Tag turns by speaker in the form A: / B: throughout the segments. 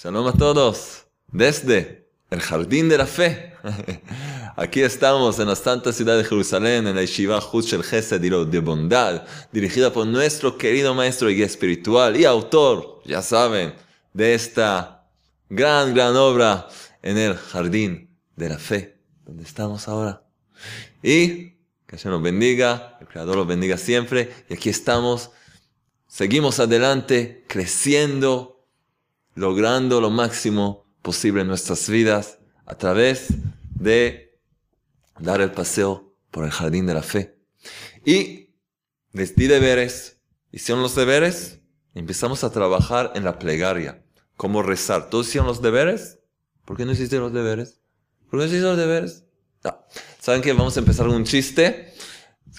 A: Shalom a todos. Desde el Jardín de la Fe. Aquí estamos en la santa ciudad de Jerusalén, en la Yeshiva Hutz el Gesed de Bondad, dirigida por nuestro querido maestro y espiritual y autor, ya saben, de esta gran, gran obra en el Jardín de la Fe, donde estamos ahora. Y que Dios nos bendiga, el Creador los bendiga siempre. Y aquí estamos, seguimos adelante, creciendo, logrando lo máximo posible en nuestras vidas a través de dar el paseo por el jardín de la fe. Y les di deberes, hicieron los deberes, empezamos a trabajar en la plegaria, cómo rezar. ¿Todos hicieron los deberes? ¿Por qué no hiciste los deberes? ¿Por qué no hiciste los deberes? ¿Saben que vamos a empezar un chiste?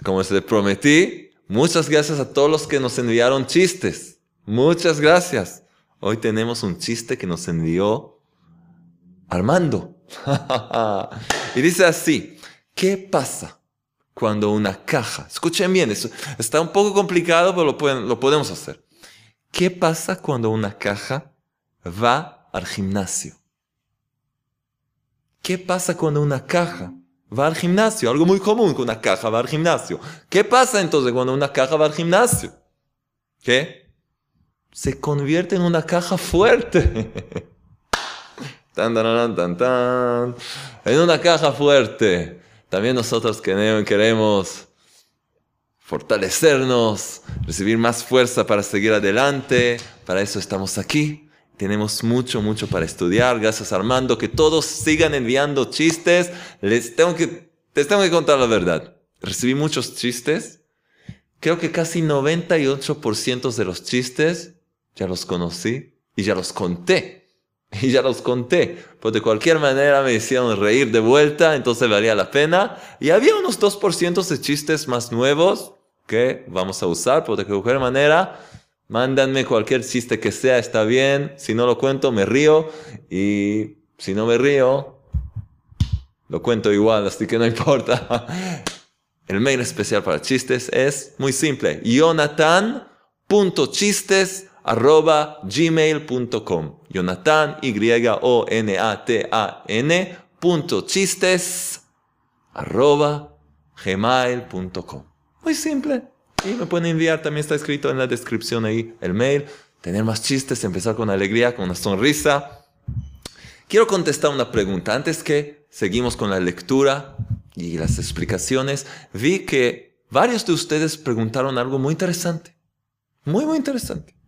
A: Como les prometí, muchas gracias a todos los que nos enviaron chistes. Muchas gracias. Hoy tenemos un chiste que nos envió Armando. y dice así, ¿qué pasa cuando una caja, escuchen bien, está un poco complicado, pero lo, lo podemos hacer. ¿Qué pasa cuando una caja va al gimnasio? ¿Qué pasa cuando una caja va al gimnasio? Algo muy común que una caja va al gimnasio. ¿Qué pasa entonces cuando una caja va al gimnasio? ¿Qué? Se convierte en una caja fuerte. tan, tan, tan, tan, En una caja fuerte. También nosotros queremos fortalecernos, recibir más fuerza para seguir adelante. Para eso estamos aquí. Tenemos mucho, mucho para estudiar. Gracias Armando. Que todos sigan enviando chistes. Les tengo que, les tengo que contar la verdad. Recibí muchos chistes. Creo que casi 98% de los chistes ya los conocí y ya los conté. Y ya los conté. Pues de cualquier manera me hicieron reír de vuelta, entonces valía la pena. Y había unos 2% de chistes más nuevos que vamos a usar, pues de cualquier manera Mándanme cualquier chiste que sea, está bien. Si no lo cuento, me río. Y si no me río, lo cuento igual, así que no importa. El mail especial para chistes es muy simple. jonathan.chistes.gmail.com Jonathan, Y-O-N-A-T-A-N, punto chistes, arroba, gmail.com. Muy simple. Y me pueden enviar, también está escrito en la descripción ahí el mail. Tener más chistes, empezar con alegría, con una sonrisa. Quiero contestar una pregunta. Antes que seguimos con la lectura y las explicaciones, vi que varios de ustedes preguntaron algo muy interesante. Muy, muy interesante.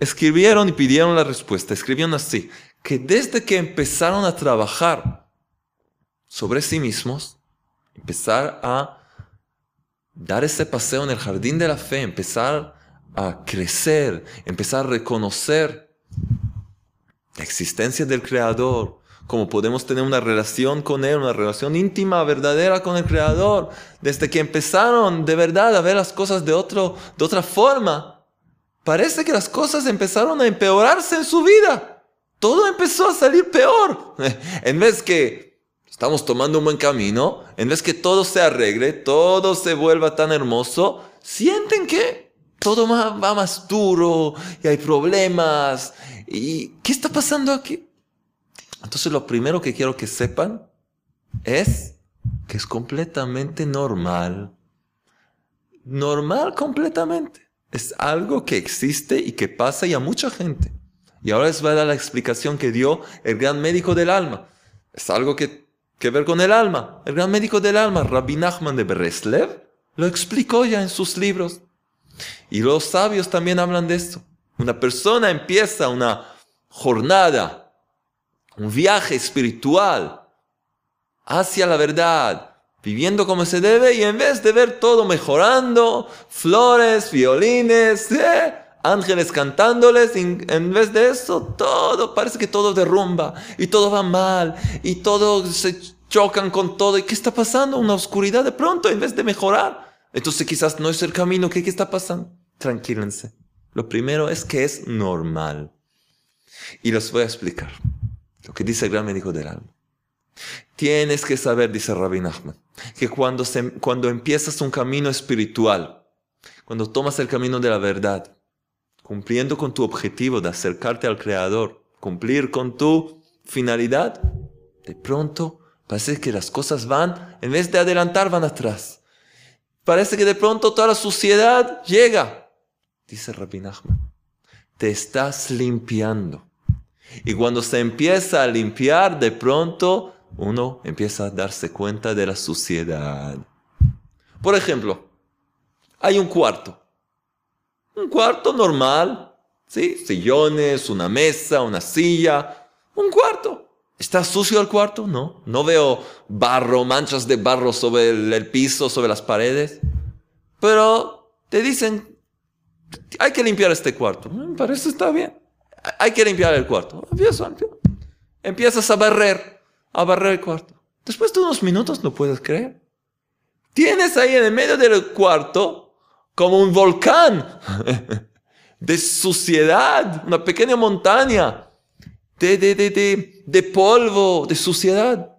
A: Escribieron y pidieron la respuesta. Escribieron así, que desde que empezaron a trabajar sobre sí mismos, empezar a dar ese paseo en el jardín de la fe, empezar a crecer, empezar a reconocer la existencia del Creador, cómo podemos tener una relación con Él, una relación íntima, verdadera con el Creador, desde que empezaron de verdad a ver las cosas de, otro, de otra forma. Parece que las cosas empezaron a empeorarse en su vida. Todo empezó a salir peor. En vez que estamos tomando un buen camino, en vez que todo se arregle, todo se vuelva tan hermoso, sienten que todo va más duro y hay problemas. ¿Y qué está pasando aquí? Entonces lo primero que quiero que sepan es que es completamente normal. Normal completamente. Es algo que existe y que pasa y a mucha gente. Y ahora les voy a dar la explicación que dio el gran médico del alma. Es algo que que ver con el alma. El gran médico del alma, Rabbi Nachman de Breslev, lo explicó ya en sus libros. Y los sabios también hablan de esto. Una persona empieza una jornada, un viaje espiritual hacia la verdad, viviendo como se debe y en vez de ver todo mejorando, flores, violines, ¿eh? ángeles cantándoles, en vez de eso, todo, parece que todo derrumba y todo va mal y todo se chocan con todo. ¿Y qué está pasando? Una oscuridad de pronto en vez de mejorar. Entonces quizás no es el camino. ¿Qué, qué está pasando? Tranquílense. Lo primero es que es normal. Y les voy a explicar lo que dice el gran médico del alma. Tienes que saber, dice Rabbi Nachman, que cuando, se, cuando empiezas un camino espiritual, cuando tomas el camino de la verdad, cumpliendo con tu objetivo de acercarte al Creador, cumplir con tu finalidad, de pronto parece que las cosas van, en vez de adelantar, van atrás. Parece que de pronto toda la suciedad llega. Dice Rabbi Nachman, te estás limpiando. Y cuando se empieza a limpiar, de pronto uno empieza a darse cuenta de la suciedad. Por ejemplo, hay un cuarto. Un cuarto normal, ¿sí? Sillones, una mesa, una silla, un cuarto. ¿Está sucio el cuarto? No. No veo barro, manchas de barro sobre el, piso, sobre las paredes. Pero te dicen, hay que limpiar este cuarto. Me parece está bien. Hay que limpiar el cuarto. Empiezas a barrer, a barrer el cuarto. Después de unos minutos no puedes creer. Tienes ahí en el medio del cuarto como un volcán de suciedad, una pequeña montaña de, de, de, de, polvo, de suciedad.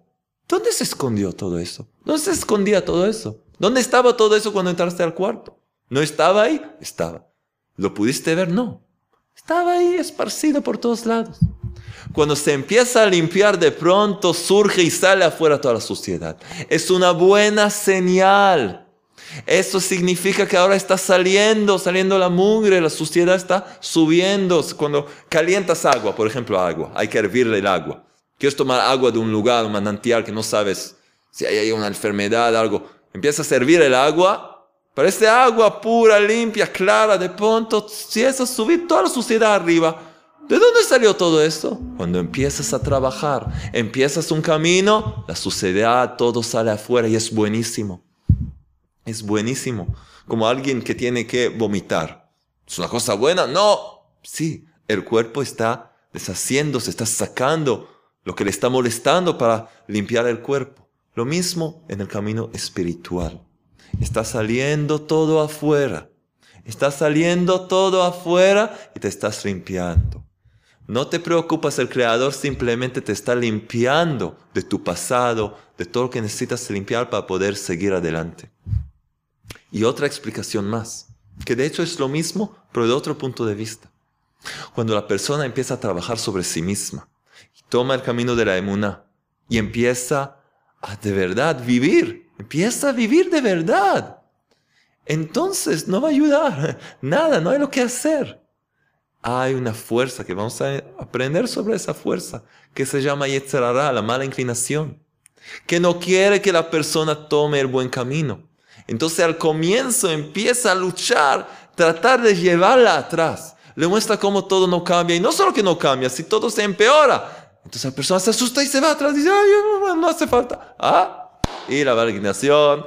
A: ¿Dónde se escondió todo eso? ¿Dónde se escondía todo eso? ¿Dónde estaba todo eso cuando entraste al cuarto? ¿No estaba ahí? Estaba. ¿Lo pudiste ver? No. Estaba ahí esparcido por todos lados. Cuando se empieza a limpiar, de pronto surge y sale afuera toda la suciedad. Es una buena señal. Eso significa que ahora está saliendo, saliendo la mugre, la suciedad está subiendo. Cuando calientas agua, por ejemplo, agua, hay que hervirle el agua. Quieres tomar agua de un lugar, un manantial que no sabes si hay una enfermedad, algo. Empiezas a servir el agua, parece agua pura, limpia, clara. De pronto, si a subir toda la suciedad arriba, ¿De dónde salió todo esto? Cuando empiezas a trabajar, empiezas un camino, la suciedad, todo sale afuera y es buenísimo. Es buenísimo. Como alguien que tiene que vomitar. ¿Es una cosa buena? No. Sí, el cuerpo está deshaciendo, se está sacando lo que le está molestando para limpiar el cuerpo. Lo mismo en el camino espiritual. Está saliendo todo afuera. Está saliendo todo afuera y te estás limpiando. No te preocupas, el Creador simplemente te está limpiando de tu pasado, de todo lo que necesitas limpiar para poder seguir adelante. Y otra explicación más, que de hecho es lo mismo, pero de otro punto de vista. Cuando la persona empieza a trabajar sobre sí misma, toma el camino de la emuna y empieza a de verdad vivir, empieza a vivir de verdad, entonces no va a ayudar nada, no hay lo que hacer. Hay una fuerza que vamos a aprender sobre esa fuerza, que se llama Yetzerara, la mala inclinación, que no quiere que la persona tome el buen camino. Entonces al comienzo empieza a luchar, tratar de llevarla atrás. Le muestra cómo todo no cambia. Y no solo que no cambia, si todo se empeora. Entonces la persona se asusta y se va atrás y dice, ay, no hace falta. Ah, y la valignación,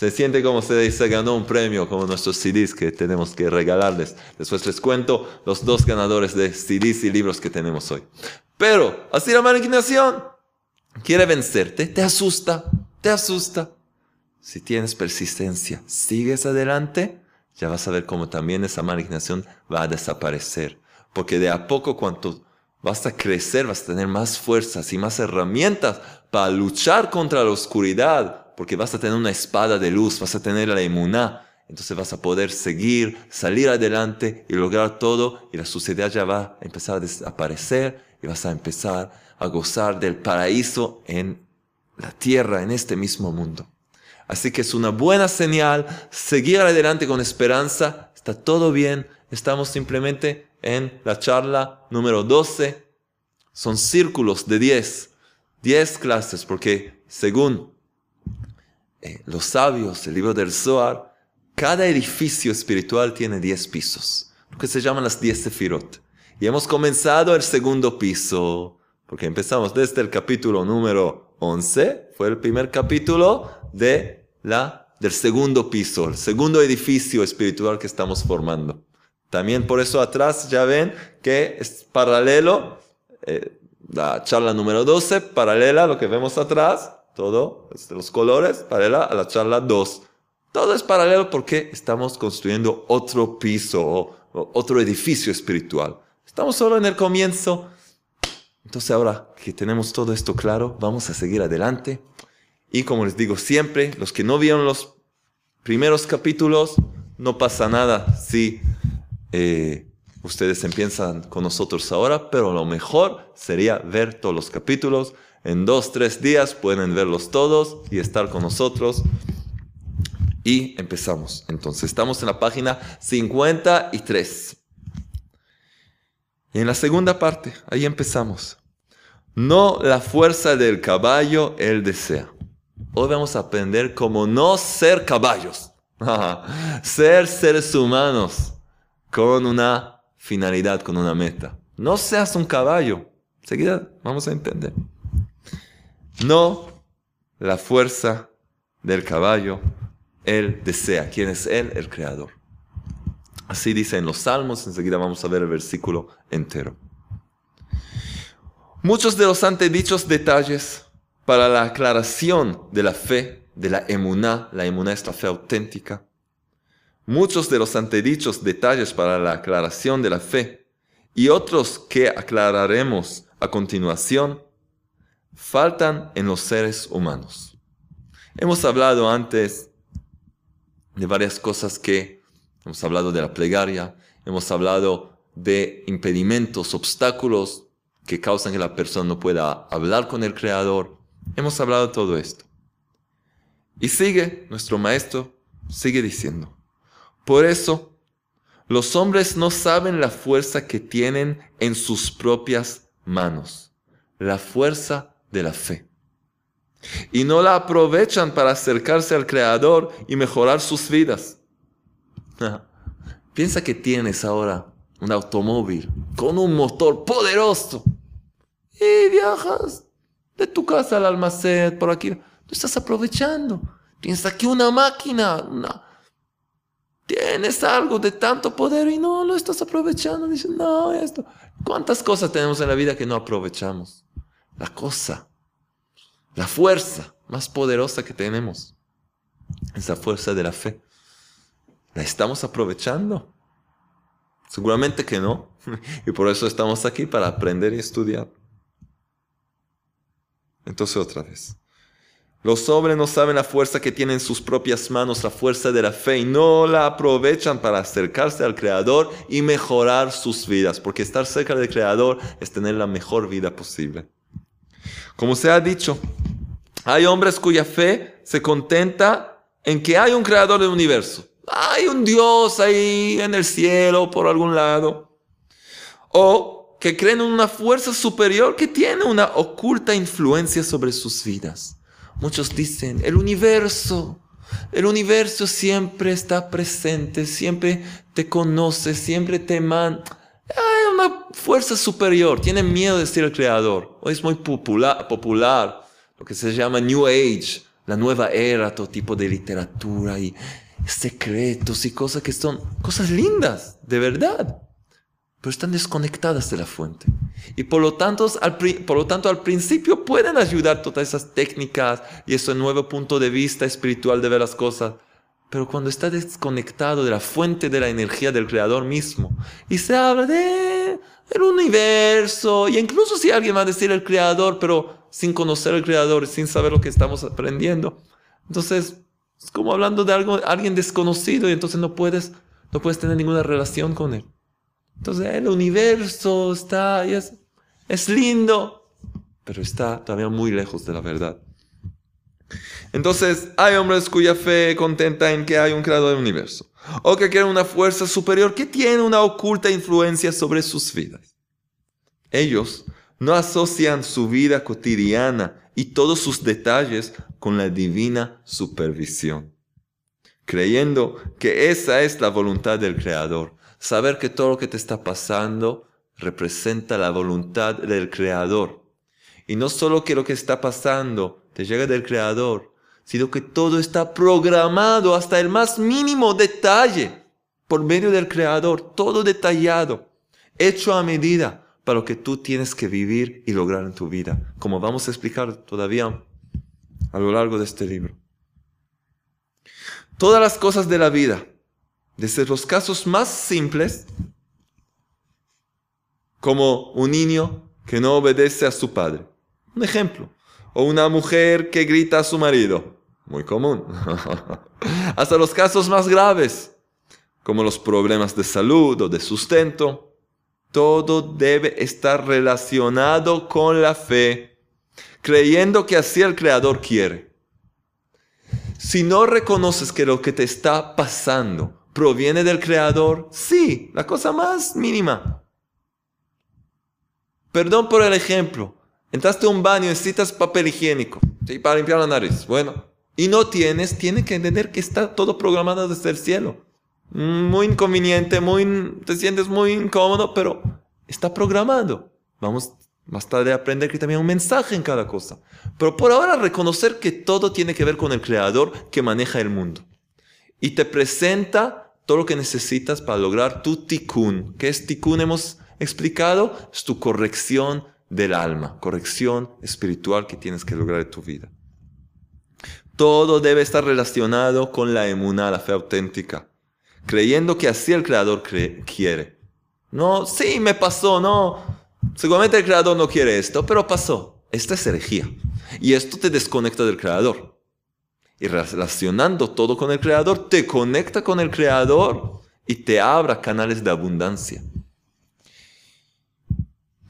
A: se siente como se, se ganó un premio, como nuestros CDs que tenemos que regalarles. Después les cuento los dos ganadores de CDs y libros que tenemos hoy. Pero, así la malignación quiere vencerte, te asusta, te asusta. Si tienes persistencia, sigues adelante, ya vas a ver cómo también esa malignación va a desaparecer. Porque de a poco cuanto vas a crecer, vas a tener más fuerzas y más herramientas para luchar contra la oscuridad, porque vas a tener una espada de luz, vas a tener la inmuná, entonces vas a poder seguir, salir adelante y lograr todo y la suciedad ya va a empezar a desaparecer y vas a empezar a gozar del paraíso en la tierra, en este mismo mundo. Así que es una buena señal seguir adelante con esperanza. Está todo bien. Estamos simplemente en la charla número 12. Son círculos de 10. 10 clases, porque según eh, los sabios, el libro del Zohar, cada edificio espiritual tiene 10 pisos, lo que se llaman las 10 sefirot. Y hemos comenzado el segundo piso, porque empezamos desde el capítulo número 11, fue el primer capítulo de la, del segundo piso, el segundo edificio espiritual que estamos formando. También por eso atrás ya ven que es paralelo, eh, la charla número 12, paralela a lo que vemos atrás, todo, los colores, paralela a la charla 2. Todo es paralelo porque estamos construyendo otro piso, otro edificio espiritual. Estamos solo en el comienzo. Entonces ahora que tenemos todo esto claro, vamos a seguir adelante. Y como les digo siempre, los que no vieron los primeros capítulos, no pasa nada si eh, ustedes empiezan con nosotros ahora, pero lo mejor sería ver todos los capítulos. En dos, tres días pueden verlos todos y estar con nosotros. Y empezamos. Entonces, estamos en la página 53. Y en la segunda parte, ahí empezamos. No la fuerza del caballo él desea. Hoy vamos a aprender cómo no ser caballos. ser seres humanos con una finalidad, con una meta. No seas un caballo. Seguida vamos a entender. No la fuerza del caballo él desea. ¿Quién es Él? El Creador. Así dice en los Salmos, enseguida vamos a ver el versículo entero. Muchos de los antedichos detalles para la aclaración de la fe, de la emuná, la emuná es la fe auténtica. Muchos de los antedichos detalles para la aclaración de la fe y otros que aclararemos a continuación faltan en los seres humanos. Hemos hablado antes de varias cosas que Hemos hablado de la plegaria, hemos hablado de impedimentos, obstáculos que causan que la persona no pueda hablar con el Creador. Hemos hablado de todo esto. Y sigue, nuestro maestro sigue diciendo, por eso los hombres no saben la fuerza que tienen en sus propias manos, la fuerza de la fe. Y no la aprovechan para acercarse al Creador y mejorar sus vidas. Piensa que tienes ahora un automóvil con un motor poderoso y viajas de tu casa al almacén por aquí. Tú estás aprovechando. Piensa que una máquina, tienes algo de tanto poder y no lo estás aprovechando. Dices, no, esto. ¿Cuántas cosas tenemos en la vida que no aprovechamos? La cosa, la fuerza más poderosa que tenemos, esa fuerza de la fe. ¿La estamos aprovechando? Seguramente que no. Y por eso estamos aquí, para aprender y estudiar. Entonces otra vez. Los hombres no saben la fuerza que tienen en sus propias manos, la fuerza de la fe, y no la aprovechan para acercarse al Creador y mejorar sus vidas, porque estar cerca del Creador es tener la mejor vida posible. Como se ha dicho, hay hombres cuya fe se contenta en que hay un Creador del universo hay un Dios ahí en el cielo por algún lado. O que creen en una fuerza superior que tiene una oculta influencia sobre sus vidas. Muchos dicen, el universo, el universo siempre está presente, siempre te conoce, siempre te manda. Hay una fuerza superior, tienen miedo de ser el creador. Hoy es muy popular, popular lo que se llama New Age, la nueva era, todo tipo de literatura y secretos y cosas que son cosas lindas, de verdad, pero están desconectadas de la fuente. Y por lo tanto, al, por lo tanto, al principio pueden ayudar todas esas técnicas y ese nuevo punto de vista espiritual de ver las cosas. Pero cuando está desconectado de la fuente de la energía del creador mismo y se habla de el universo, y incluso si alguien va a decir el creador, pero sin conocer el creador, sin saber lo que estamos aprendiendo, entonces es como hablando de algo, alguien desconocido y entonces no puedes, no puedes tener ninguna relación con él. Entonces el universo está, y es, es lindo, pero está todavía muy lejos de la verdad. Entonces hay hombres cuya fe contenta en que hay un creador del universo, o que quieren una fuerza superior que tiene una oculta influencia sobre sus vidas. Ellos no asocian su vida cotidiana y todos sus detalles con la divina supervisión, creyendo que esa es la voluntad del Creador. Saber que todo lo que te está pasando representa la voluntad del Creador. Y no solo que lo que está pasando te llega del Creador, sino que todo está programado hasta el más mínimo detalle por medio del Creador, todo detallado, hecho a medida para lo que tú tienes que vivir y lograr en tu vida, como vamos a explicar todavía a lo largo de este libro. Todas las cosas de la vida, desde los casos más simples, como un niño que no obedece a su padre, un ejemplo, o una mujer que grita a su marido, muy común, hasta los casos más graves, como los problemas de salud o de sustento, Todo debe estar relacionado con la fe, creyendo que así el Creador quiere. Si no reconoces que lo que te está pasando proviene del Creador, sí, la cosa más mínima. Perdón por el ejemplo. Entraste a un baño, necesitas papel higiénico para limpiar la nariz. Bueno, y no tienes, tienes que entender que está todo programado desde el cielo. Muy inconveniente, muy, te sientes muy incómodo, pero está programado. Vamos más tarde a aprender que también hay un mensaje en cada cosa. Pero por ahora reconocer que todo tiene que ver con el creador que maneja el mundo. Y te presenta todo lo que necesitas para lograr tu tikkun. ¿Qué es tikkun? Hemos explicado. Es tu corrección del alma, corrección espiritual que tienes que lograr en tu vida. Todo debe estar relacionado con la emuná, la fe auténtica creyendo que así el creador quiere. No, sí, me pasó, no. Seguramente el creador no quiere esto, pero pasó. Esta es herejía. Y esto te desconecta del creador. Y relacionando todo con el creador, te conecta con el creador y te abra canales de abundancia.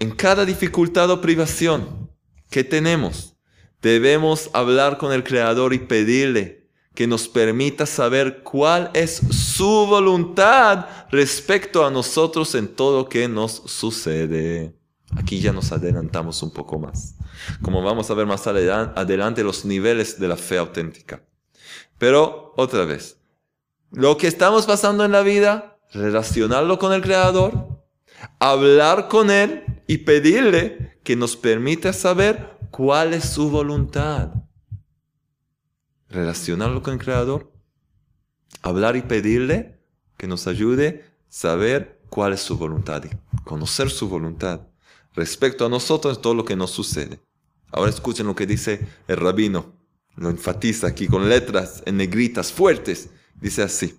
A: En cada dificultad o privación que tenemos, debemos hablar con el creador y pedirle que nos permita saber cuál es su voluntad respecto a nosotros en todo lo que nos sucede. Aquí ya nos adelantamos un poco más, como vamos a ver más adelante los niveles de la fe auténtica. Pero otra vez, lo que estamos pasando en la vida, relacionarlo con el Creador, hablar con Él y pedirle que nos permita saber cuál es su voluntad relacionarlo con el Creador, hablar y pedirle que nos ayude a saber cuál es su voluntad y conocer su voluntad respecto a nosotros todo lo que nos sucede. Ahora escuchen lo que dice el rabino, lo enfatiza aquí con letras en negritas fuertes. Dice así,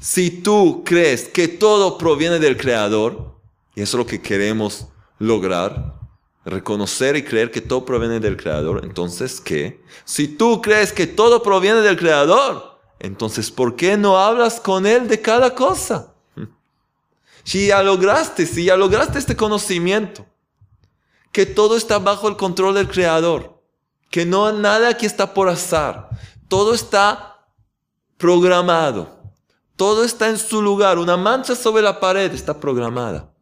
A: si tú crees que todo proviene del Creador, y eso es lo que queremos lograr, reconocer y creer que todo proviene del Creador, entonces ¿qué? Si tú crees que todo proviene del Creador, entonces ¿por qué no hablas con Él de cada cosa? Si ya lograste, si ya lograste este conocimiento, que todo está bajo el control del Creador, que no nada aquí está por azar, todo está programado, todo está en su lugar, una mancha sobre la pared está programada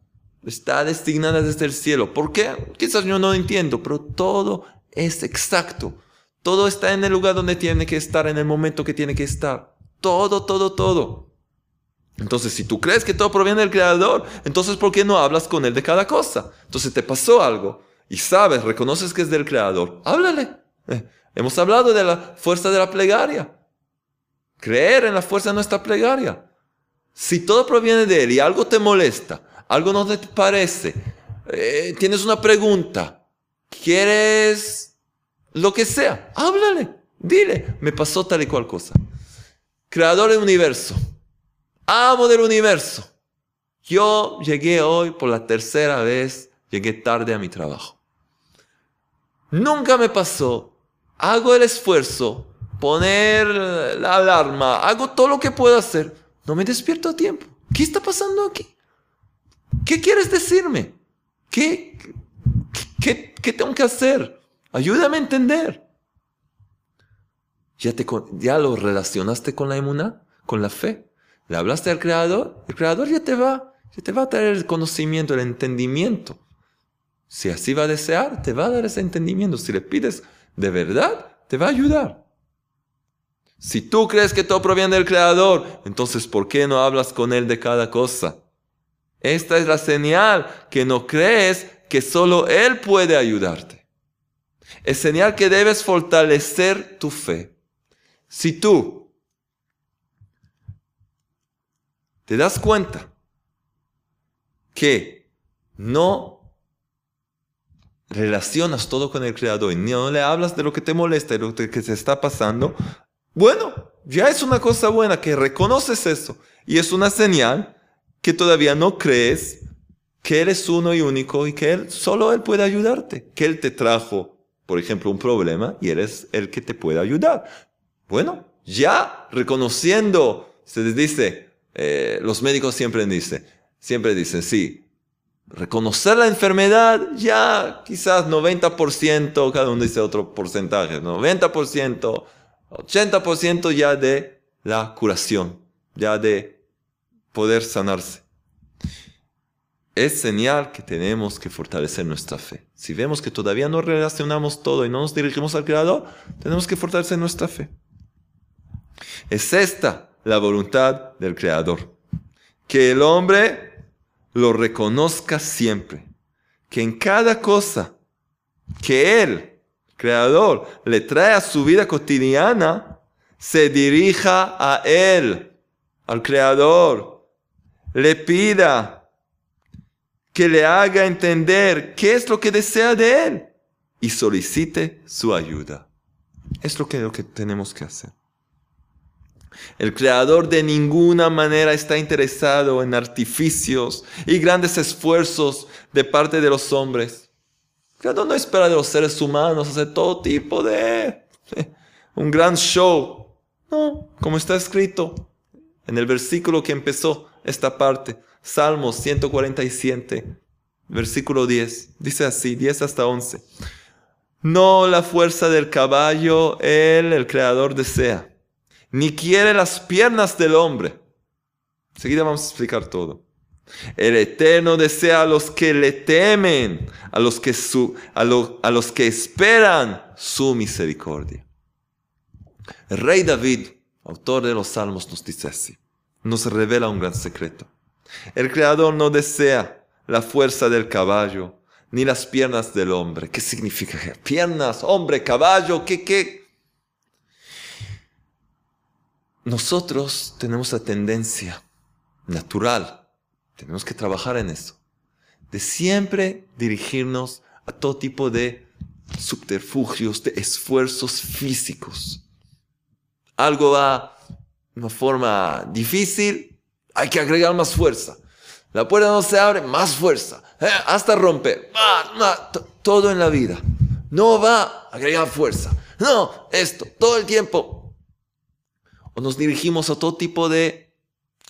A: está designada desde el cielo. ¿Por qué? Quizás yo no entiendo, pero todo es exacto. Todo está en el lugar donde tiene que estar, en el momento que tiene que estar. Todo, todo, todo. Entonces, si tú crees que todo proviene del Creador, entonces ¿por qué no hablas con Él de cada cosa? Entonces te pasó algo y sabes, reconoces que es del Creador. Háblale. Eh, hemos hablado de la fuerza de la plegaria. Creer en la fuerza de nuestra plegaria. Si todo proviene de Él y algo te molesta, algo no te parece, eh, tienes una pregunta, quieres lo que sea, háblale, dile, me pasó tal y cual cosa. Creador del universo, amo del universo. Yo llegué hoy por la tercera vez, llegué tarde a mi trabajo. Nunca me pasó, hago el esfuerzo, poner la alarma, hago todo lo que puedo hacer, no me despierto a tiempo. ¿Qué está pasando aquí? ¿Qué quieres decirme? ¿Qué, qué, tengo que hacer? Ayúdame a entender. ¿Ya, te, ¿Ya lo relacionaste con la emuná? ¿Con la fe? ¿Le hablaste al Creador? El Creador ya te va, ya te va a traer el conocimiento, el entendimiento. Si así va a desear, te va a dar ese entendimiento. Si le pides de verdad, te va a ayudar. Si tú crees que todo proviene del Creador, entonces ¿por qué no hablas con Él de cada cosa? Esta es la señal que no crees que solo Él puede ayudarte. Es señal que debes fortalecer tu fe. Si tú te das cuenta que no relacionas todo con el Creador y no le hablas de lo que te molesta y lo que te está pasando, bueno, ya es una cosa buena que reconoces eso y es una señal que todavía no crees que Él es uno y único y que Él, solo Él puede ayudarte. Que Él te trajo, por ejemplo, un problema y Él el que te puede ayudar. Bueno, ya reconociendo, se les dice, eh, los médicos siempre dicen, siempre dicen, sí, reconocer la enfermedad, ya quizás 90%, cada uno dice otro porcentaje, 90%, 80% ya de la curación, ya de poder sanarse. Es señal que tenemos que fortalecer nuestra fe. Si vemos que todavía no relacionamos todo y no nos dirigimos al Creador, tenemos que fortalecer nuestra fe. Es esta la voluntad del Creador. Que el hombre lo reconozca siempre. Que en cada cosa que Él, Creador, le trae a su vida cotidiana, se dirija a Él, al Creador. Le pida que le haga entender qué es lo que desea de Él y solicite su ayuda. Es lo que, tenemos que hacer. El creador de ninguna manera está interesado en artificios y grandes esfuerzos de parte de los hombres. El creador no espera de los seres humanos hacer todo tipo de un gran show. No, como está escrito en el versículo que empezó esta parte, Salmos 147, versículo 10. Dice así, 10 hasta 11. No la fuerza del caballo, él, el creador, desea ni quiere las piernas del hombre. Enseguida vamos a explicar todo. El Eterno desea a los que le temen, a los que, su, a, a los que esperan su misericordia. Rey David, autor de los salmos, nos dice así. Nos revela un gran secreto. El Creador no desea la fuerza del caballo, ni las piernas del hombre. ¿Qué significa? Piernas, hombre, caballo, ¿qué, qué? nosotros tenemos la tendencia natural, tenemos que trabajar en eso, de siempre dirigirnos a todo tipo de subterfugios, de esfuerzos físicos. Algo va una forma difícil, hay que agregar más fuerza. La puerta no se abre, más fuerza. Eh, hasta romper. todo en la vida. No va a agregar fuerza. No, esto, todo el tiempo o nos dirigimos a todo tipo de,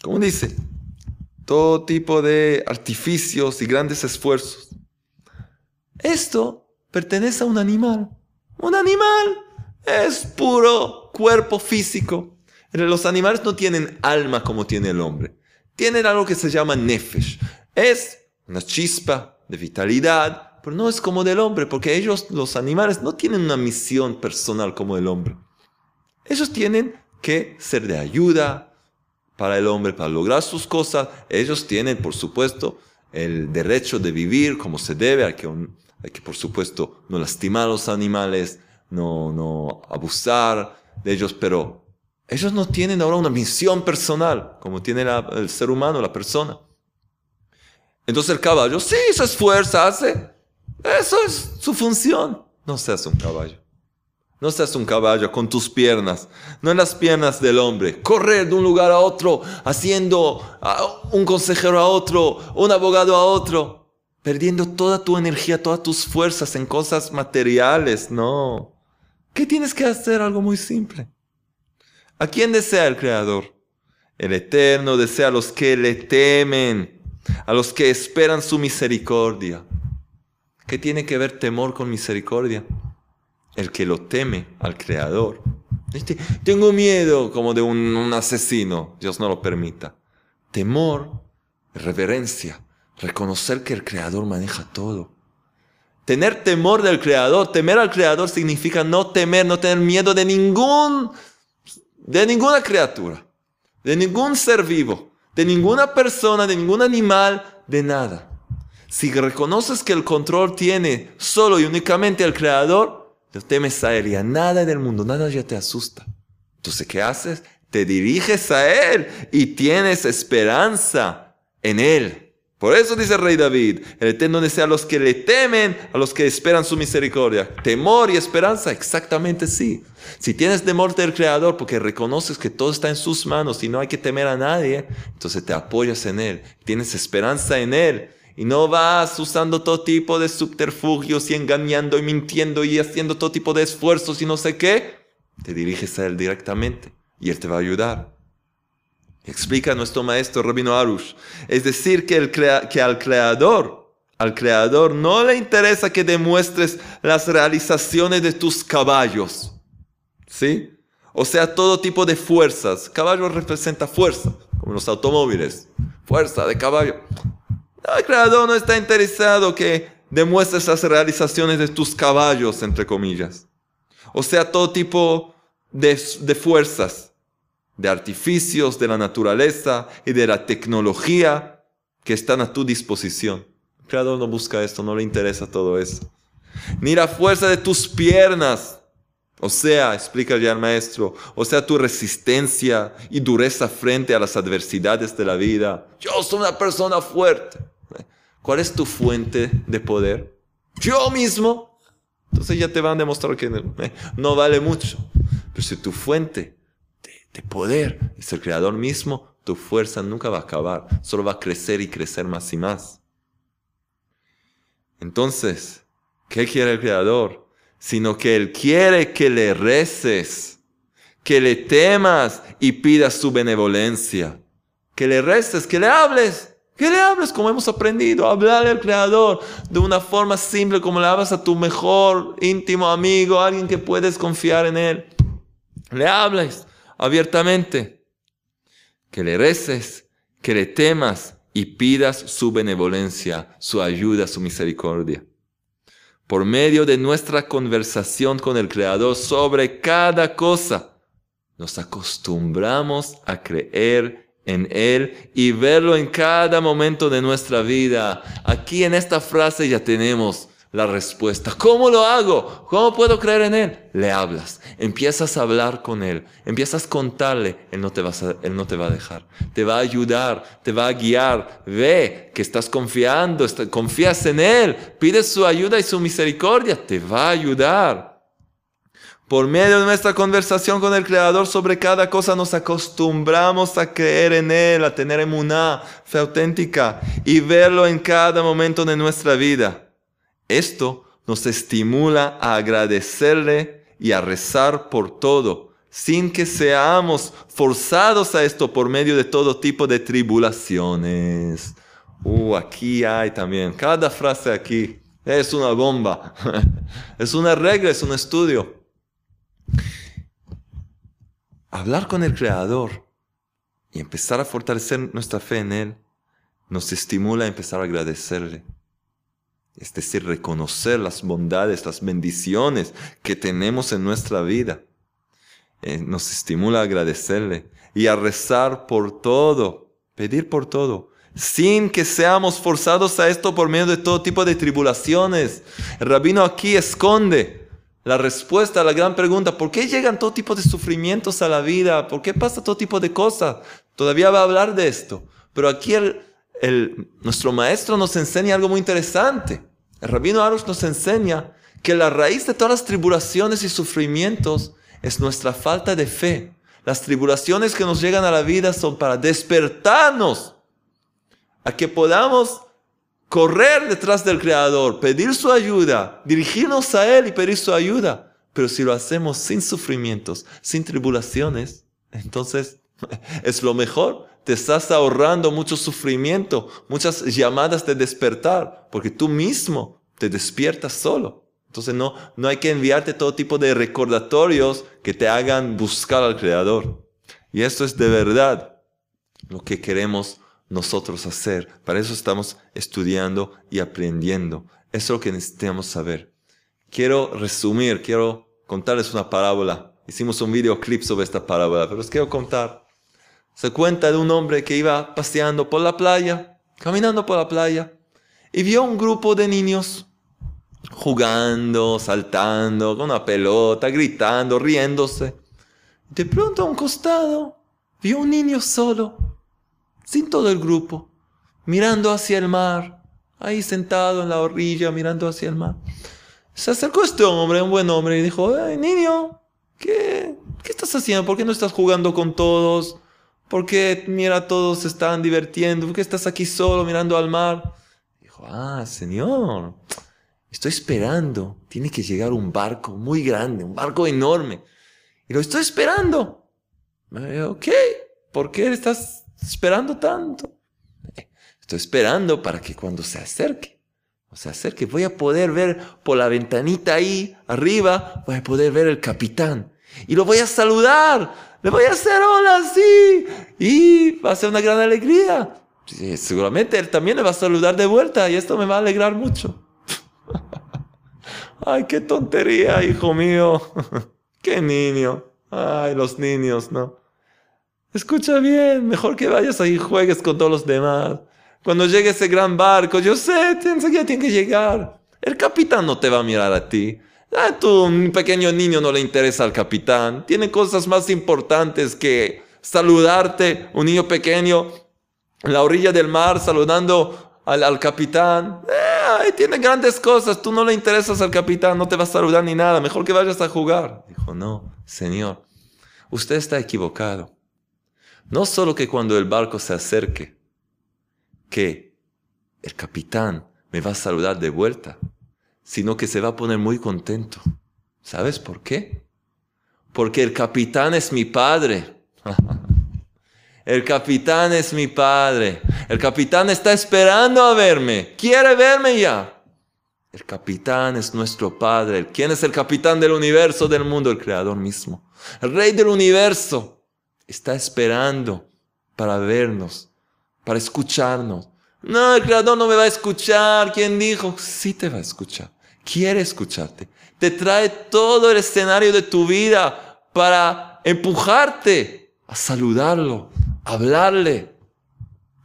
A: ¿cómo dice? Todo tipo de artificios y grandes esfuerzos. Esto pertenece a un animal. Un animal es puro cuerpo físico. Los animales no tienen alma como tiene el hombre. Tienen algo que se llama nefesh. Es una chispa de vitalidad, pero no es como del hombre, porque ellos, los animales, no tienen una misión personal como el hombre. Ellos tienen que ser de ayuda para el hombre, para lograr sus cosas. Ellos tienen, por supuesto, el derecho de vivir como se debe. Hay que, por supuesto, no lastimar a los animales, no, no abusar de ellos, pero ellos no tienen ahora una misión personal como tiene el ser humano, la persona. Entonces el caballo sí se esfuerza, hace. Eso es su función. No seas un caballo. No seas un caballo con tus piernas, no en las piernas del hombre. Correr de un lugar a otro, haciendo un consejero a otro, un abogado a otro, perdiendo toda tu energía, todas tus fuerzas en cosas materiales. No. ¿Qué tienes que hacer? Algo muy simple. ¿A quién desea el Creador? El Eterno desea a los que le temen, a los que esperan su misericordia. ¿Qué tiene que ver temor con misericordia? el que lo teme al Creador. Tengo miedo como de un, asesino, Dios no lo permita. Temor, reverencia, reconocer que el Creador maneja todo. Tener temor del Creador, temer al Creador significa no temer, no tener miedo de ningún, de ninguna criatura, de ningún ser vivo, de ninguna persona, de ningún animal, de nada. Si reconoces que el control tiene solo y únicamente el Creador, no temes a Él y a nada en el mundo, nada ya te asusta. Entonces, ¿qué haces? Te diriges a Él y tienes esperanza en Él. Por eso dice el rey David, el Eterno desea a los que le temen, a los que esperan su misericordia. Temor y esperanza, exactamente sí. Si tienes temor del Creador porque reconoces que todo está en sus manos y no hay que temer a nadie, entonces te apoyas en Él, tienes esperanza en Él y no vas usando todo tipo de subterfugios y engañando y mintiendo y haciendo todo tipo de esfuerzos y no sé qué, te diriges a Él directamente y Él te va a ayudar. Explica nuestro maestro Rabino Arush. Es decir, que, el que al Creador Al creador no le interesa que demuestres las realizaciones de tus caballos. ¿Sí? O sea, todo tipo de fuerzas. Caballo representa fuerza, como los automóviles. Fuerza de caballo. El creador no está interesado que demuestres las realizaciones de tus caballos, entre comillas. O sea, todo tipo de, de fuerzas, de artificios, de la naturaleza y de la tecnología que están a tu disposición. El creador no busca esto, no le interesa todo eso. Ni la fuerza de tus piernas, o sea, explica ya el maestro, o sea, tu resistencia y dureza frente a las adversidades de la vida. Yo soy una persona fuerte. ¿Cuál es tu fuente de poder? Yo mismo. Entonces ya te van a demostrar que no vale mucho. Pero si tu fuente de, poder es el creador mismo, tu fuerza nunca va a acabar. Solo va a crecer y crecer más y más. Entonces, ¿qué quiere el creador? sino que Él quiere que le reces, que le temas y pidas su benevolencia. Que le reces, que le hables, que le hables como hemos aprendido, hablar al Creador de una forma simple como le hablas a tu mejor íntimo amigo, alguien que puedes confiar en Él. Le hables abiertamente, que le reces, que le temas y pidas su benevolencia, su ayuda, su misericordia por medio de nuestra conversación con el Creador sobre cada cosa, nos acostumbramos a creer en Él y verlo en cada momento de nuestra vida. Aquí en esta frase ya tenemos la respuesta. ¿Cómo lo hago? ¿Cómo puedo creer en Él? Le hablas, empiezas a hablar con Él, empiezas a contarle, Él no te va a, él no te va a dejar, te va a ayudar, te va a guiar. Ve que estás confiando, confías en Él, pides su ayuda y su misericordia, te va a ayudar. Por medio de nuestra conversación con el Creador sobre cada cosa nos acostumbramos a creer en Él, a tener emuná, fe auténtica y verlo en cada momento de nuestra vida. Esto nos estimula a agradecerle y a rezar por todo, sin que seamos forzados a esto por medio de todo tipo de tribulaciones. Uh, aquí hay también, cada frase aquí es una bomba, es una regla, es un estudio. Hablar con el Creador y empezar a fortalecer nuestra fe en Él nos estimula a empezar a agradecerle es decir, reconocer las bondades, las bendiciones que tenemos en nuestra vida. Eh, nos estimula a agradecerle y a rezar por todo, pedir por todo, sin que seamos forzados a esto por medio de todo tipo de tribulaciones. El rabino aquí esconde la respuesta a la gran pregunta, ¿por qué llegan todo tipo de sufrimientos a la vida? ¿Por qué pasa todo tipo de cosas? Todavía va a hablar de esto, pero aquí el, nuestro maestro nos enseña algo muy interesante. El rabino Arush nos enseña que la raíz de todas las tribulaciones y sufrimientos es nuestra falta de fe. Las tribulaciones que nos llegan a la vida son para despertarnos a que podamos correr detrás del Creador, pedir su ayuda, dirigirnos a Él y pedir su ayuda. Pero si lo hacemos sin sufrimientos, sin tribulaciones, entonces es lo mejor te estás ahorrando mucho sufrimiento, muchas llamadas de despertar, porque tú mismo te despiertas solo. Entonces no, no hay que enviarte todo tipo de recordatorios que te hagan buscar al Creador. Y esto es de verdad lo que queremos nosotros hacer. Para eso estamos estudiando y aprendiendo. Eso es lo que necesitamos saber. Quiero resumir, quiero contarles una parábola. Hicimos un videoclip sobre esta parábola, pero os quiero contar se cuenta de un hombre que iba paseando por la playa, caminando por la playa, y vio un grupo de niños jugando, saltando con una pelota, gritando, riéndose. De pronto a un costado vio un niño solo, sin todo el grupo, mirando hacia el mar, ahí sentado en la orilla, mirando hacia el mar. Se acercó este hombre, un buen hombre, y dijo, niño, ¿qué, ¿qué estás haciendo? ¿Por qué no estás jugando con todos? Porque mira, todos se estaban divirtiendo. ¿Por qué estás aquí solo mirando al mar? Dijo, ah, señor, estoy esperando. Tiene que llegar un barco muy grande, un barco enorme. Y lo estoy esperando. Ok, ¿por qué estás esperando tanto? Estoy esperando para que cuando se acerque O sea, hacer que voy a poder ver por la ventanita ahí arriba, voy a poder ver el capitán. Y lo voy a saludar. Le voy a hacer hola, sí. Y va a ser una gran alegría. seguramente él también le va a saludar de vuelta y esto me va a alegrar mucho. Ay, qué tontería, hijo mío. qué niño. Ay, los niños, ¿no? Escucha bien, mejor que vayas ahí y juegues con todos los demás. Cuando llegue ese gran barco, yo sé, enseguida tiene que llegar. El capitán no te va a mirar a ti. A tu pequeño niño no le interesa al capitán. Tiene cosas más importantes que saludarte, un niño pequeño en la orilla del mar saludando al, capitán. Eh, tiene grandes cosas, tú no le interesas al capitán, no te va a saludar ni nada, mejor que vayas a jugar. Dijo, no, señor, usted está equivocado. No solo que cuando el barco se acerque, que el capitán me va a saludar de vuelta, sino que se va a poner muy contento. ¿Sabes por qué? Porque el capitán es mi padre. El capitán es mi padre. El capitán está esperando a verme. Quiere verme ya. El capitán es nuestro padre. ¿Quién es el capitán del universo, del mundo? El creador mismo. El rey del universo está esperando para vernos para escucharnos. No, el Creador no me va a escuchar. ¿Quién dijo? Sí te va a escuchar. Quiere escucharte. Te trae todo el escenario de tu vida para empujarte a saludarlo, hablarle,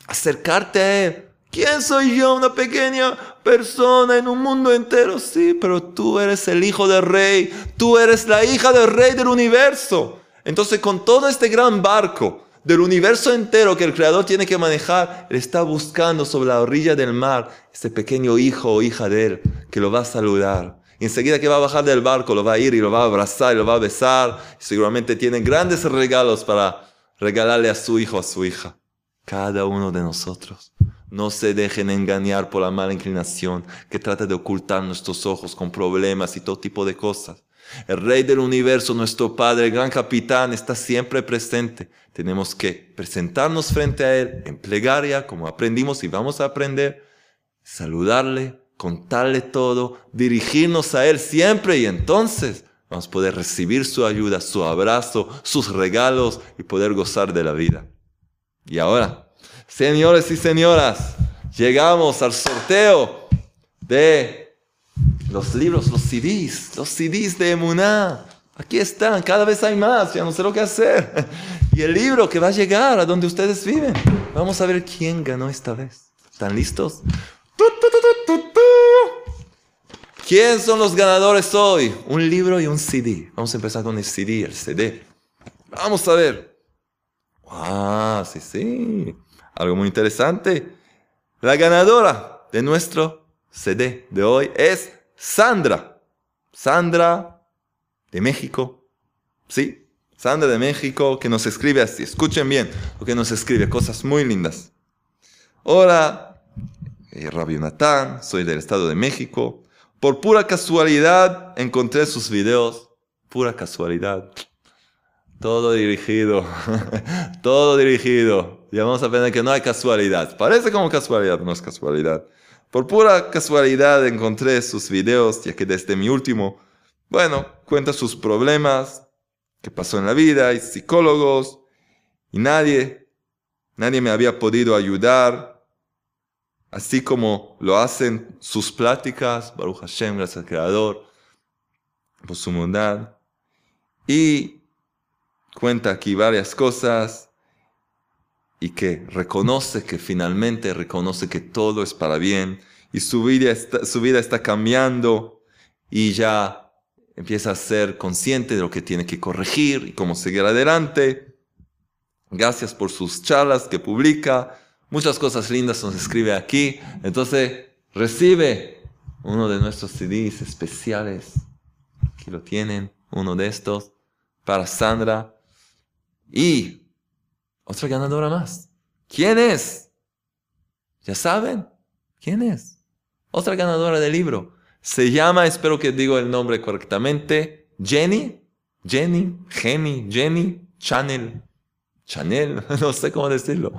A: acercarte a Él. ¿Quién soy yo? Una pequeña persona en un mundo entero. Sí, pero tú eres el hijo del rey. Tú eres la hija del rey del universo. Entonces con todo este gran barco, del universo entero que el Creador tiene que manejar, Él está buscando sobre la orilla del mar ese pequeño hijo o hija de Él que lo va a saludar. Enseguida que va a bajar del barco, lo va a ir y lo va a abrazar y lo va a besar. Seguramente tiene grandes regalos para regalarle a su hijo a su hija. Cada uno de nosotros. No se dejen engañar por la mala inclinación que trata de ocultar nuestros ojos con problemas y todo tipo de cosas. El Rey del universo, nuestro Padre, el gran capitán, está siempre presente. Tenemos que presentarnos frente a Él en plegaria, como aprendimos y vamos a aprender, saludarle, contarle todo, dirigirnos a Él siempre y entonces vamos a poder recibir su ayuda, su abrazo, sus regalos y poder gozar de la vida. Y ahora, señores y señoras, llegamos al sorteo de los libros, los CDs, los CDs de Emuná. Aquí están, cada vez hay más, ya no sé lo que hacer. Y el libro que va a llegar a donde ustedes viven. Vamos a ver quién ganó esta vez. ¿Están listos? ¿Quién son los ganadores hoy? Un libro y un CD. Vamos a empezar con el CD, el CD. Vamos a ver. Ah, sí, sí. Algo muy interesante. La ganadora de nuestro CD de hoy es Sandra. Sandra de México. Sí, Sandra de México que nos escribe así. Escuchen bien lo que nos escribe. Cosas muy lindas. Hola, eh, Rabbi Natán. Soy del Estado de México. Por pura casualidad encontré sus videos. Pura casualidad. Todo dirigido. Todo dirigido. Ya vamos a aprender que no hay casualidad. Parece como casualidad, no es casualidad. Por pura casualidad encontré sus videos, ya que desde mi último, bueno, cuenta sus problemas, que pasó en la vida, hay psicólogos, y nadie, nadie me había podido ayudar, así como lo hacen sus pláticas, Baruch Hashem, gracias al Creador, por su bondad. Y cuenta aquí varias cosas y que reconoce que finalmente reconoce que todo es para bien y su vida su vida está cambiando y ya empieza a ser consciente de lo que tiene que corregir y cómo seguir adelante. Gracias por sus charlas que publica. Muchas cosas lindas nos escribe aquí. Entonces, recibe uno de nuestros CDs especiales. Aquí lo tienen, uno de estos, para Sandra. Y otra ganadora más. ¿Quién es? ¿Ya saben? ¿Quién es? Otra ganadora del libro. Se llama, espero que digo el nombre correctamente, Jenny. Jenny, Jenny, Jenny, Chanel. Chanel, no sé cómo decirlo.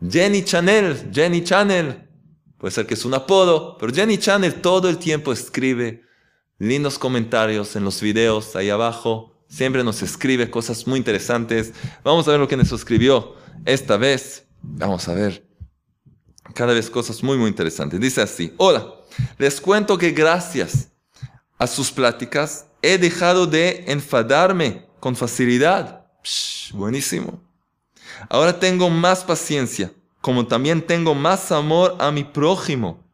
A: Jenny Chanel, Jenny Chanel. puede ser que es un apodo, pero Jenny Channel todo el tiempo escribe lindos comentarios en los videos ahí abajo. Siempre nos escribe cosas muy interesantes. Vamos a ver lo que nos escribió esta vez. Vamos a ver. Cada vez cosas muy, muy interesantes. Dice así. Hola, les cuento que gracias a sus pláticas he dejado de enfadarme con facilidad. buenísimo. Ahora tengo más paciencia, como también tengo más amor a mi prójimo.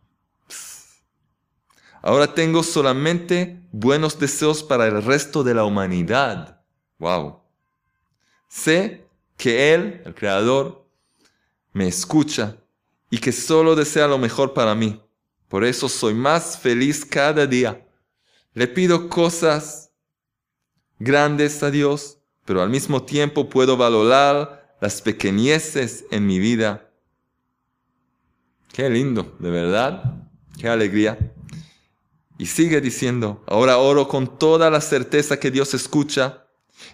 A: Ahora tengo solamente buenos deseos para el resto de la humanidad. Wow. Sé que Él, el Creador, me escucha y que solo desea lo mejor para mí. Por eso soy más feliz cada día. Le pido cosas grandes a Dios, pero al mismo tiempo puedo valorar las pequeñeces en mi vida. Qué lindo, de verdad. Qué alegría. Y sigue diciendo, ahora oro con toda la certeza que Dios escucha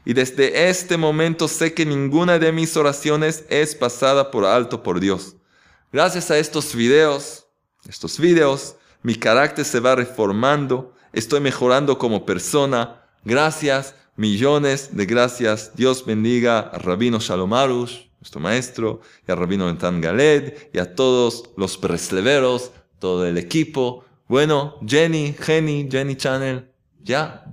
A: y desde este momento sé que ninguna de mis oraciones es pasada por alto por Dios. Gracias a estos videos, estos videos, mi carácter se va reformando, estoy mejorando como persona. Gracias, millones de gracias. Dios bendiga a Rabino Shalomarush, nuestro maestro, y a Rabino Nentan Galed, y a todos los presleveros, todo el equipo. Bueno, Jenny, Jenny, Jenny Channel, ya,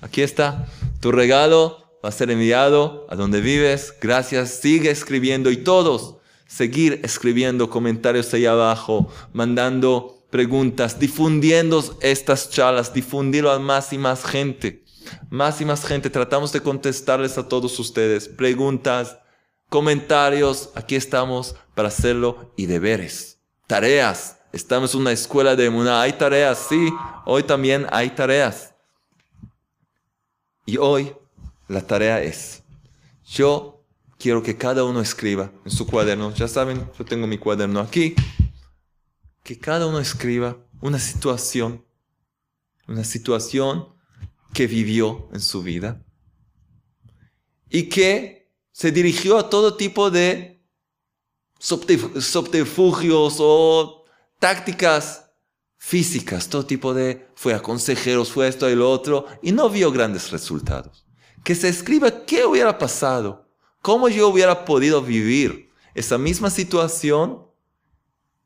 A: aquí está. Tu regalo va a ser enviado a donde vives. Gracias, sigue escribiendo y todos seguir escribiendo comentarios ahí abajo, mandando preguntas, difundiendo estas charlas, difundirlo a más y más gente. Más y más gente, tratamos de contestarles a todos ustedes. Preguntas, comentarios, aquí estamos para hacerlo y deberes, tareas Estamos en una escuela de Emuná. Hay tareas, sí. Hoy también hay tareas. Y hoy la tarea es, yo quiero que cada uno escriba en su cuaderno. Ya saben, yo tengo mi cuaderno aquí. Que cada uno escriba una situación, una situación que vivió en su vida y que se dirigió a todo tipo de subterfugios o tácticas físicas, todo tipo de, fue a consejeros, fue esto y lo otro, y no vio grandes resultados. Que se escriba qué hubiera pasado, cómo yo hubiera podido vivir esa misma situación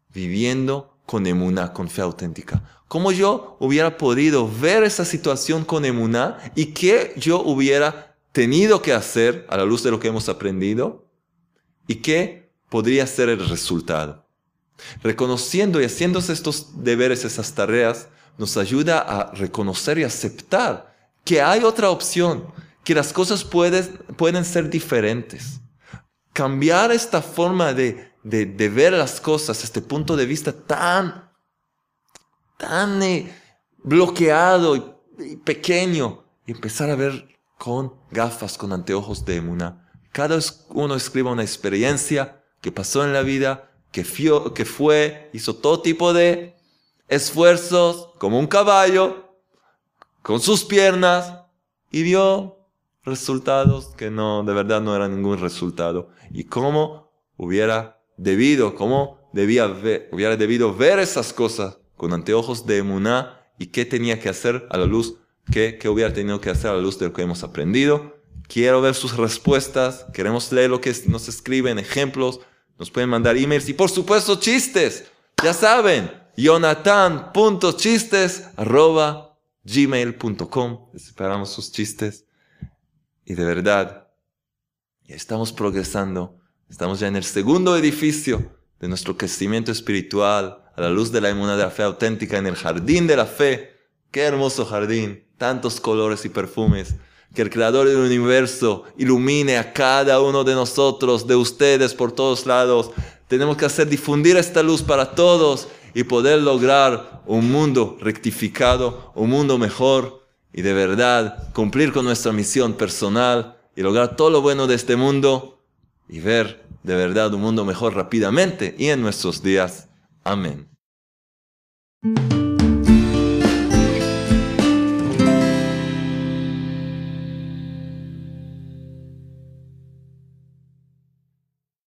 A: viviendo con emuná, con fe auténtica. Cómo yo hubiera podido ver esa situación con emuná y qué yo hubiera tenido que hacer a la luz de lo que hemos aprendido y qué podría ser el resultado. Reconociendo y haciéndose estos deberes, esas tareas, nos ayuda a reconocer y aceptar que hay otra opción, que las cosas pueden, ser diferentes. Cambiar esta forma de, ver las cosas, este punto de vista tan, tan eh, bloqueado y, pequeño, y empezar a ver con gafas, con anteojos de emuna. Cada uno escriba una experiencia que pasó en la vida, que, que fue, hizo todo tipo de esfuerzos, como un caballo, con sus piernas, y vio resultados que no, de verdad no eran ningún resultado. Y cómo hubiera debido, cómo debía ver, hubiera debido ver esas cosas con anteojos de emuná y qué tenía que hacer a la luz, qué, qué hubiera tenido que hacer a la luz de lo que hemos aprendido. Quiero ver sus respuestas, queremos leer lo que nos escriben, ejemplos, nos pueden mandar emails y por supuesto chistes. Ya saben, jonathan.chistes.gmail.com. Esperamos sus chistes. Y de verdad, estamos progresando. Estamos ya en el segundo edificio de nuestro crecimiento espiritual a la luz de la inmunidad de la fe auténtica en el jardín de la fe. Qué hermoso jardín, tantos colores y perfumes que el Creador del universo ilumine a cada uno de nosotros, de ustedes por todos lados. Tenemos que hacer difundir esta luz para todos y poder lograr un mundo rectificado, un mundo mejor y de verdad cumplir con nuestra misión personal y lograr todo lo bueno de este mundo y ver de verdad un mundo mejor rápidamente y en nuestros días. Amén.